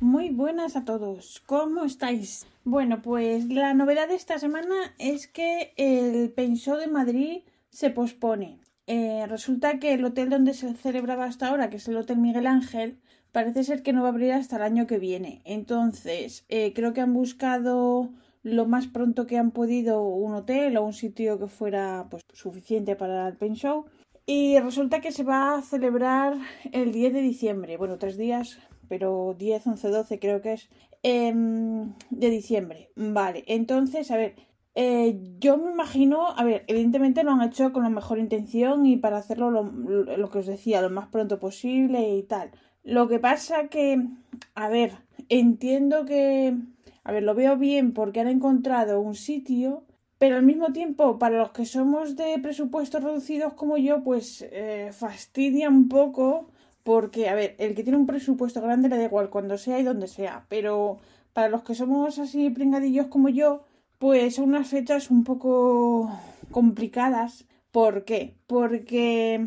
Muy buenas a todos, ¿cómo estáis? Bueno, pues la novedad de esta semana es que el Pensó de Madrid se pospone. Eh, resulta que el hotel donde se celebraba hasta ahora, que es el Hotel Miguel Ángel, parece ser que no va a abrir hasta el año que viene. Entonces, eh, creo que han buscado lo más pronto que han podido un hotel o un sitio que fuera pues suficiente para el Pain Show. Y resulta que se va a celebrar el 10 de diciembre, bueno, tres días pero 10, 11, 12 creo que es, em, de diciembre. Vale, entonces, a ver, eh, yo me imagino, a ver, evidentemente lo han hecho con la mejor intención y para hacerlo lo, que os decía, lo más pronto posible y tal. Lo que pasa que, a ver, entiendo que, a ver, lo veo bien porque han encontrado un sitio, pero al mismo tiempo, para los que somos de presupuestos reducidos como yo, pues eh, fastidia un poco porque, a ver, el que tiene un presupuesto grande le da igual cuando sea y donde sea, pero para los que somos así pringadillos como yo, pues son unas fechas un poco complicadas. ¿Por qué? Porque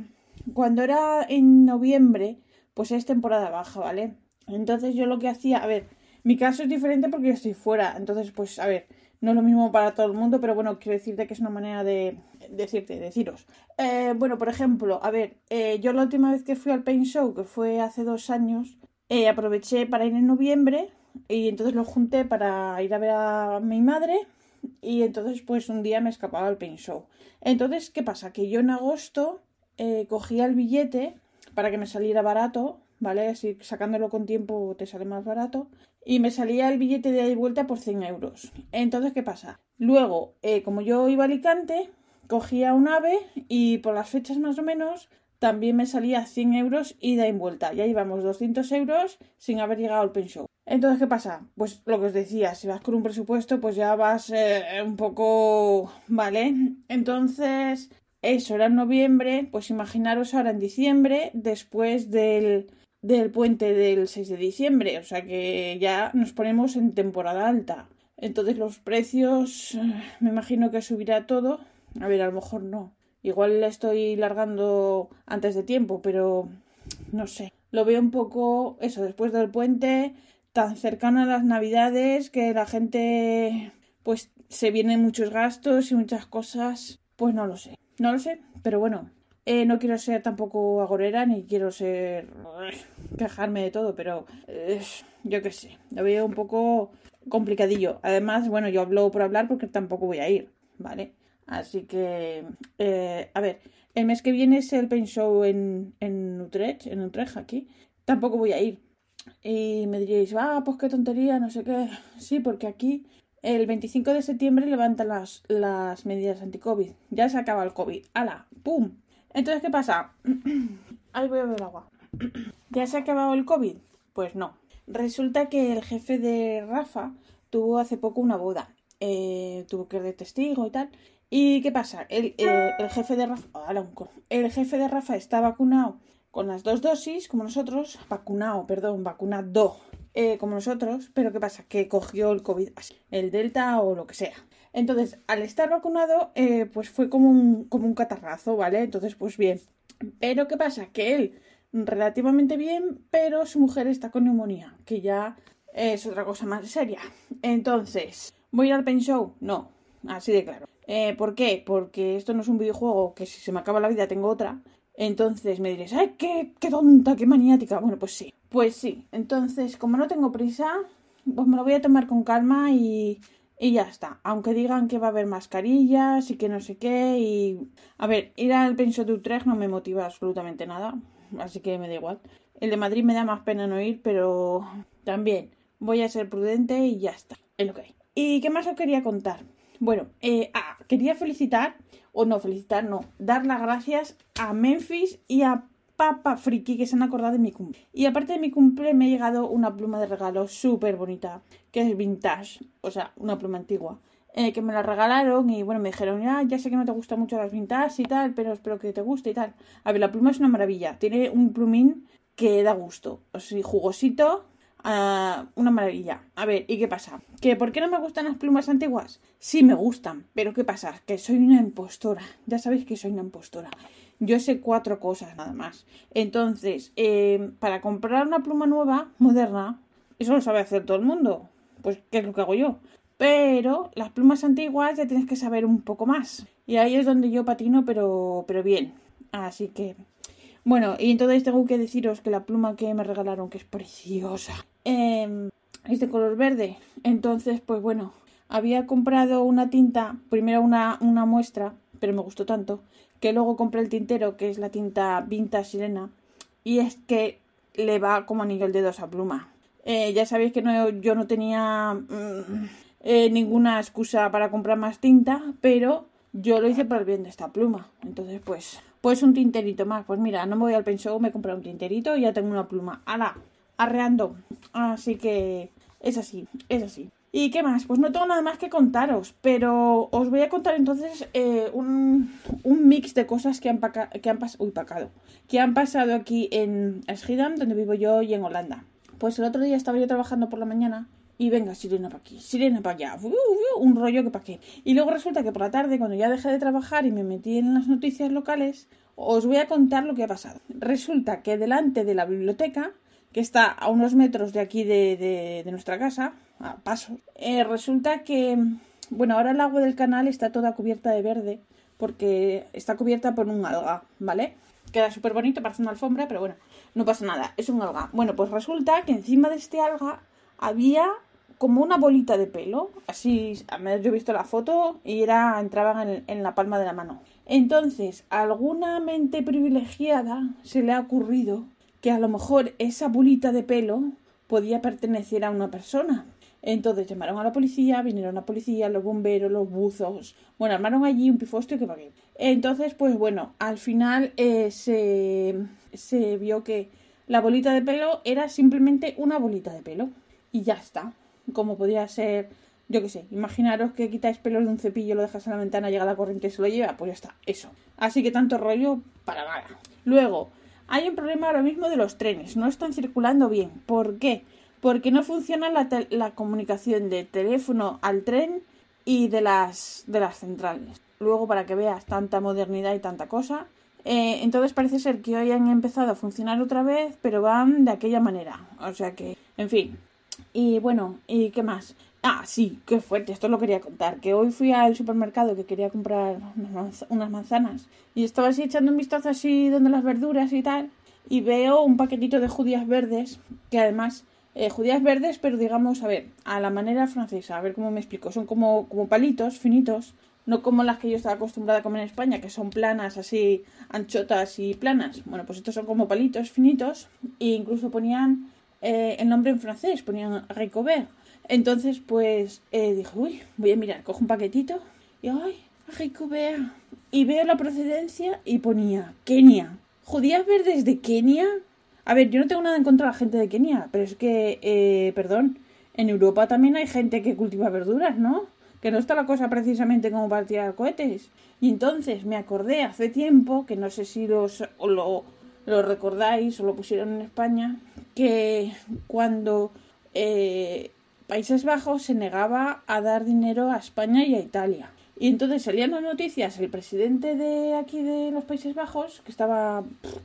cuando era en noviembre, pues es temporada baja, ¿vale? Entonces yo lo que hacía, a ver, mi caso es diferente porque yo estoy fuera, entonces pues a ver, no es lo mismo para todo el mundo, pero bueno, quiero decirte que es una manera de decirte, deciros. Eh, bueno, por ejemplo, a ver, eh, yo la última vez que fui al Paint Show, que fue hace dos años, eh, aproveché para ir en noviembre y entonces lo junté para ir a ver a mi madre y entonces pues un día me escapaba al Paint Show. Entonces, ¿qué pasa? Que yo en agosto cogía el billete para que me saliera barato, ¿vale? Así sacándolo con tiempo te sale más barato y me salía el billete de ida y vuelta por 100 euros. Entonces, ¿qué pasa? Luego, eh, como yo iba a Alicante, cogía un ave y por las fechas más o menos también me salía 100 euros ida y vuelta. Ya íbamos 200 euros sin haber llegado al pension. Entonces, ¿qué pasa? Pues lo que os decía, si vas con un presupuesto, pues ya vas eh, un poco... ¿Vale? Entonces, eso era en noviembre, pues imaginaros ahora en diciembre, después del del puente del 6 de diciembre, o sea que ya nos ponemos en temporada alta. Entonces los precios, me imagino que subirá todo. A ver, a lo mejor no. Igual la estoy largando antes de tiempo, pero no sé. Lo veo un poco eso, después del puente, tan cercano a las navidades, que la gente pues se vienen muchos gastos y muchas cosas. Pues no lo sé. No lo sé, pero bueno, eh, no quiero ser tampoco agorera ni quiero ser. Quejarme de todo, pero. Eh, yo qué sé. Lo veo un poco complicadillo. Además, bueno, yo hablo por hablar porque tampoco voy a ir, ¿vale? Así que. Eh, a ver, el mes que viene es el Paint Show en, en Utrecht, en Utrecht aquí. Tampoco voy a ir. Y me diréis, ah, pues qué tontería, no sé qué. Sí, porque aquí el 25 de septiembre levantan las, las medidas anti-COVID. Ya se acaba el COVID. ¡Hala! ¡Pum! Entonces, ¿qué pasa? Ahí voy a beber agua. ¿Ya se ha acabado el COVID? Pues no. Resulta que el jefe de Rafa tuvo hace poco una boda. Eh, tuvo que ir de testigo y tal. ¿Y qué pasa? El, eh, jefe de Rafa. el jefe de Rafa está vacunado con las dos dosis, como nosotros. Vacunado, perdón, vacunado. Eh, como nosotros. Pero ¿qué pasa? Que cogió el COVID, el Delta o lo que sea. Entonces, al estar vacunado, eh, pues fue como un, como un catarrazo, ¿vale? Entonces, pues bien. Pero ¿qué pasa? Que él relativamente bien, pero su mujer está con neumonía, que ya es otra cosa más seria. Entonces, ¿voy al pen show? No, así de claro. Eh, ¿Por qué? Porque esto no es un videojuego que si se me acaba la vida tengo otra. Entonces me diréis, ¡ay, qué, qué tonta, qué maniática! Bueno, pues sí, pues sí. Entonces, como no tengo prisa, pues me lo voy a tomar con calma y y ya está. Aunque digan que va a haber mascarillas y que no sé qué. Y. A ver, ir al Penso de Utrecht no me motiva absolutamente nada. Así que me da igual. El de Madrid me da más pena no ir, pero también voy a ser prudente y ya está. Es lo que. ¿Y qué más os quería contar? Bueno, eh, ah, quería felicitar, o no felicitar, no, dar las gracias a Memphis y a papa friki que se han acordado de mi cumple. Y aparte de mi cumple me ha llegado una pluma de regalo súper bonita, que es vintage, o sea, una pluma antigua. Eh, que me la regalaron y bueno, me dijeron, ya, ya sé que no te gustan mucho las vintage y tal, pero espero que te guste y tal. A ver, la pluma es una maravilla, tiene un plumín que da gusto, o jugosito, uh, una maravilla. A ver, ¿y qué pasa? ¿Que por qué no me gustan las plumas antiguas? Sí me gustan, pero ¿qué pasa? Que soy una impostora, ya sabéis que soy una impostora. Yo sé cuatro cosas nada más. Entonces, eh, para comprar una pluma nueva, moderna, eso lo sabe hacer todo el mundo. Pues, ¿qué es lo que hago yo? Pero las plumas antiguas ya tienes que saber un poco más. Y ahí es donde yo patino, pero, pero bien. Así que. Bueno, y entonces tengo que deciros que la pluma que me regalaron, que es preciosa, eh, es de color verde. Entonces, pues bueno, había comprado una tinta, primero una, una muestra, pero me gustó tanto, que luego compré el tintero, que es la tinta Vintage Sirena, y es que le va como anillo el dedo a esa pluma. Eh, ya sabéis que no, yo no tenía mm, eh, ninguna excusa para comprar más tinta, pero yo lo hice por el bien de esta pluma. Entonces, pues, pues un tinterito más. Pues mira, no me voy al pensó, me compré un tinterito y ya tengo una pluma. ¡Hala! Arreando. Así que es así, es así. ¿Y qué más? Pues no tengo nada más que contaros, pero os voy a contar entonces eh, un, un, mix de cosas que han, que han, uy, pacado, que han pasado aquí en Schiedam, donde vivo yo, y en Holanda. Pues el otro día estaba yo trabajando por la mañana y venga, sirena para aquí, sirena para allá, un rollo que para qué. Y luego resulta que por la tarde, cuando ya dejé de trabajar y me metí en las noticias locales, os voy a contar lo que ha pasado. Resulta que delante de la biblioteca, que está a unos metros de aquí de, nuestra casa, a paso, eh, resulta que, bueno, ahora el agua del canal está toda cubierta de verde, porque está cubierta por un alga, ¿vale? Queda súper bonito, parece una alfombra, pero bueno, no pasa nada, es un alga. Bueno, pues resulta que encima de este alga había como una bolita de pelo, así, a yo he visto la foto y era, entraban en, la palma de la mano. Entonces, a alguna mente privilegiada se le ha ocurrido que a lo mejor esa bolita de pelo podía pertenecer a una persona. Entonces llamaron a la policía, vinieron la policía, los bomberos, los buzos. Bueno, armaron allí un pifostio que pagué. Entonces, pues bueno, al final eh, se, se vio que la bolita de pelo era simplemente una bolita de pelo y ya está. Como podría ser, yo qué sé, imaginaros que quitáis pelos de un cepillo, lo dejas en la ventana, llega la corriente y se lo lleva, pues ya está, eso. Así que tanto rollo para nada. Luego, hay un problema ahora mismo de los trenes, no están circulando bien. ¿Por qué? Porque no funciona la, comunicación de teléfono al tren y de las, de las centrales. Luego, para que veas tanta modernidad y tanta cosa, eh, entonces parece ser que hoy han empezado a funcionar otra vez, pero van de aquella manera. O sea que, en fin, y bueno, ¿y qué más? Ah, sí, qué fuerte, esto lo quería contar. Que hoy fui al supermercado que quería comprar unas manzanas y estaba así echando un vistazo así donde las verduras y tal. Y veo un paquetito de judías verdes, que además, eh, judías verdes, pero digamos, a ver, a la manera francesa, a ver cómo me explico. Son como, como palitos finitos, no como las que yo estaba acostumbrada a comer en España, que son planas, así, anchotas y planas. Bueno, pues estos son como palitos finitos e incluso ponían eh, el nombre en francés, ponían Ricobert. Entonces, pues eh, dije, uy, voy a mirar, cojo un paquetito y, ay, Ricobert. Y veo la procedencia y ponía Kenia. ¿Judías verdes de Kenia? A ver, yo no tengo nada en contra de la gente de Kenia, pero es que, eh, perdón, en Europa también hay gente que cultiva verduras, ¿no? Que no está la cosa precisamente como para tirar cohetes. Y entonces me acordé hace tiempo, que no sé si los, lo, lo recordáis o lo pusieron en España, que cuando eh, Países Bajos se negaba a dar dinero a España y a Italia. Y entonces salían las noticias el presidente de aquí de los Países Bajos, que estaba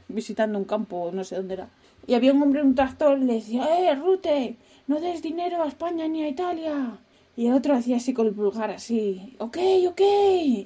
visitando un campo, no sé dónde era, y había un hombre en un tractor le decía, ¡eh, Rute! No des dinero a España ni a Italia. Y el otro hacía así con el pulgar, así, ok, ok.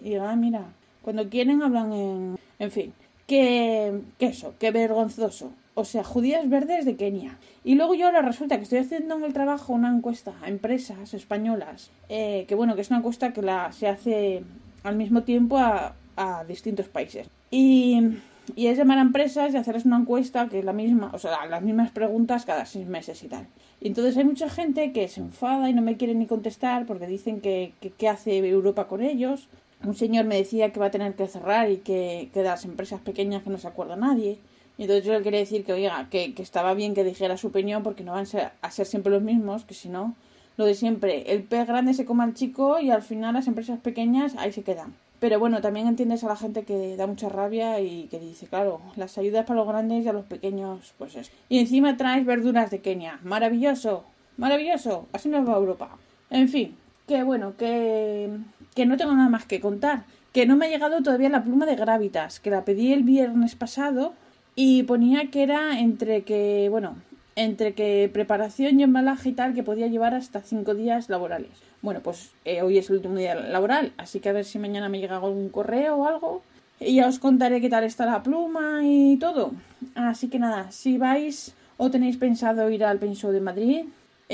Y ah, mira, cuando quieren hablan en... En fin, que, que eso, qué vergonzoso. O sea, judías verdes de Kenia. Y luego yo ahora resulta que estoy haciendo en el trabajo una encuesta a empresas españolas, eh, que bueno, que es una encuesta que la, se hace al mismo tiempo a, a distintos países. Y, y, es llamar a empresas y hacerles una encuesta que es la misma, o sea, las mismas preguntas cada seis meses y tal. Y entonces hay mucha gente que se enfada y no me quiere ni contestar porque dicen que qué hace Europa con ellos, un señor me decía que va a tener que cerrar y que, que de las empresas pequeñas que no se acuerda nadie. Y entonces yo le quería decir que, oiga, que, que estaba bien que dijera su opinión porque no van a ser, a ser siempre los mismos, que si no, lo de siempre, el pez grande se come al chico y al final las empresas pequeñas ahí se quedan. Pero bueno, también entiendes a la gente que da mucha rabia y que dice, claro, las ayudas para los grandes y a los pequeños, pues es. Y encima traes verduras de Kenia. Maravilloso, maravilloso. Así nos va Europa. En fin, que bueno, que, que no tengo nada más que contar. Que no me ha llegado todavía la pluma de Gravitas, que la pedí el viernes pasado y ponía que era entre que, bueno, entre que preparación y embalaje y tal, que podía llevar hasta cinco días laborales. Bueno, pues eh, hoy es el último día laboral, así que a ver si mañana me llega algún correo o algo. Y ya os contaré qué tal está la pluma y todo. Así que nada, si vais o tenéis pensado ir al Show de Madrid,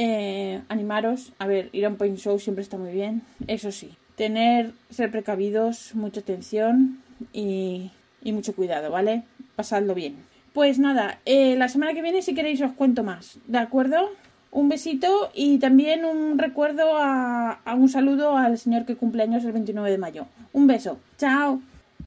eh, animaros. A ver, ir a un Paint Show siempre está muy bien. Eso sí, tener, ser precavidos, mucha atención y, y mucho cuidado, ¿vale? Pasadlo bien. Pues nada, eh, la semana que viene si queréis os cuento más, ¿de acuerdo? Un besito y también un recuerdo a, a un saludo al señor que cumple años el 29 de mayo. Un beso. Chao.